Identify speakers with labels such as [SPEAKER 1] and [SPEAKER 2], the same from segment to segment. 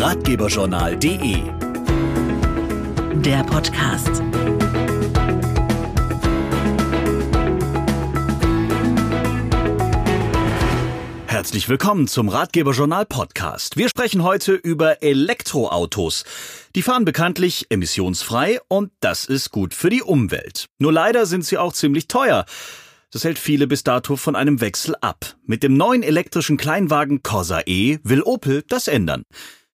[SPEAKER 1] ratgeberjournal.de.
[SPEAKER 2] Der Podcast.
[SPEAKER 1] Herzlich willkommen zum Ratgeberjournal Podcast. Wir sprechen heute über Elektroautos. Die fahren bekanntlich emissionsfrei und das ist gut für die Umwelt. Nur leider sind sie auch ziemlich teuer. Das hält viele bis dato von einem Wechsel ab. Mit dem neuen elektrischen Kleinwagen Corsa E will Opel das ändern.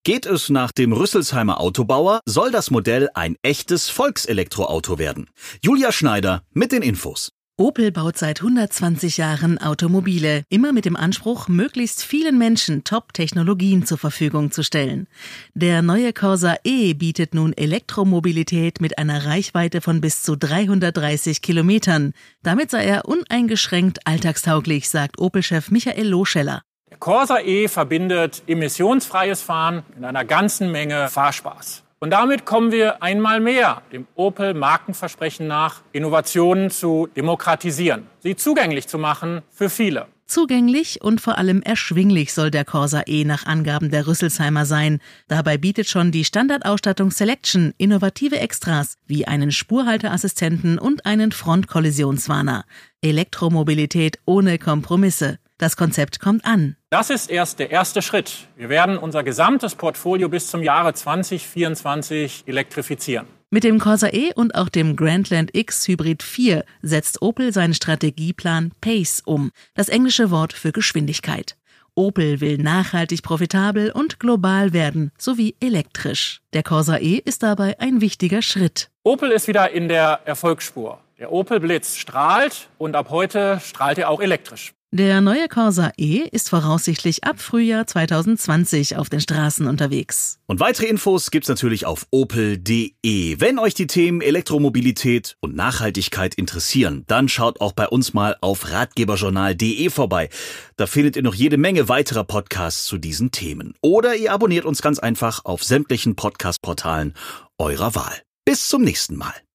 [SPEAKER 1] Geht es nach dem Rüsselsheimer Autobauer, soll das Modell ein echtes Volkselektroauto werden. Julia Schneider mit den Infos.
[SPEAKER 2] Opel baut seit 120 Jahren Automobile, immer mit dem Anspruch, möglichst vielen Menschen Top-Technologien zur Verfügung zu stellen. Der neue Corsa E bietet nun Elektromobilität mit einer Reichweite von bis zu 330 Kilometern. Damit sei er uneingeschränkt alltagstauglich, sagt Opel-Chef Michael Loscheller.
[SPEAKER 3] Corsa E verbindet emissionsfreies Fahren mit einer ganzen Menge Fahrspaß. Und damit kommen wir einmal mehr dem Opel-Markenversprechen nach, Innovationen zu demokratisieren, sie zugänglich zu machen für viele.
[SPEAKER 2] Zugänglich und vor allem erschwinglich soll der Corsa E nach Angaben der Rüsselsheimer sein. Dabei bietet schon die Standardausstattung Selection innovative Extras wie einen Spurhalteassistenten und einen Frontkollisionswarner. Elektromobilität ohne Kompromisse. Das Konzept kommt an.
[SPEAKER 3] Das ist erst der erste Schritt. Wir werden unser gesamtes Portfolio bis zum Jahre 2024 elektrifizieren.
[SPEAKER 2] Mit dem Corsa E und auch dem Grandland X Hybrid 4 setzt Opel seinen Strategieplan PACE um, das englische Wort für Geschwindigkeit. Opel will nachhaltig profitabel und global werden, sowie elektrisch. Der Corsa E ist dabei ein wichtiger Schritt.
[SPEAKER 3] Opel ist wieder in der Erfolgsspur. Der Opel Blitz strahlt und ab heute strahlt er auch elektrisch.
[SPEAKER 2] Der neue Corsa E ist voraussichtlich ab Frühjahr 2020 auf den Straßen unterwegs.
[SPEAKER 1] Und weitere Infos gibt's natürlich auf opel.de. Wenn euch die Themen Elektromobilität und Nachhaltigkeit interessieren, dann schaut auch bei uns mal auf ratgeberjournal.de vorbei. Da findet ihr noch jede Menge weiterer Podcasts zu diesen Themen. Oder ihr abonniert uns ganz einfach auf sämtlichen Podcast-Portalen eurer Wahl. Bis zum nächsten Mal.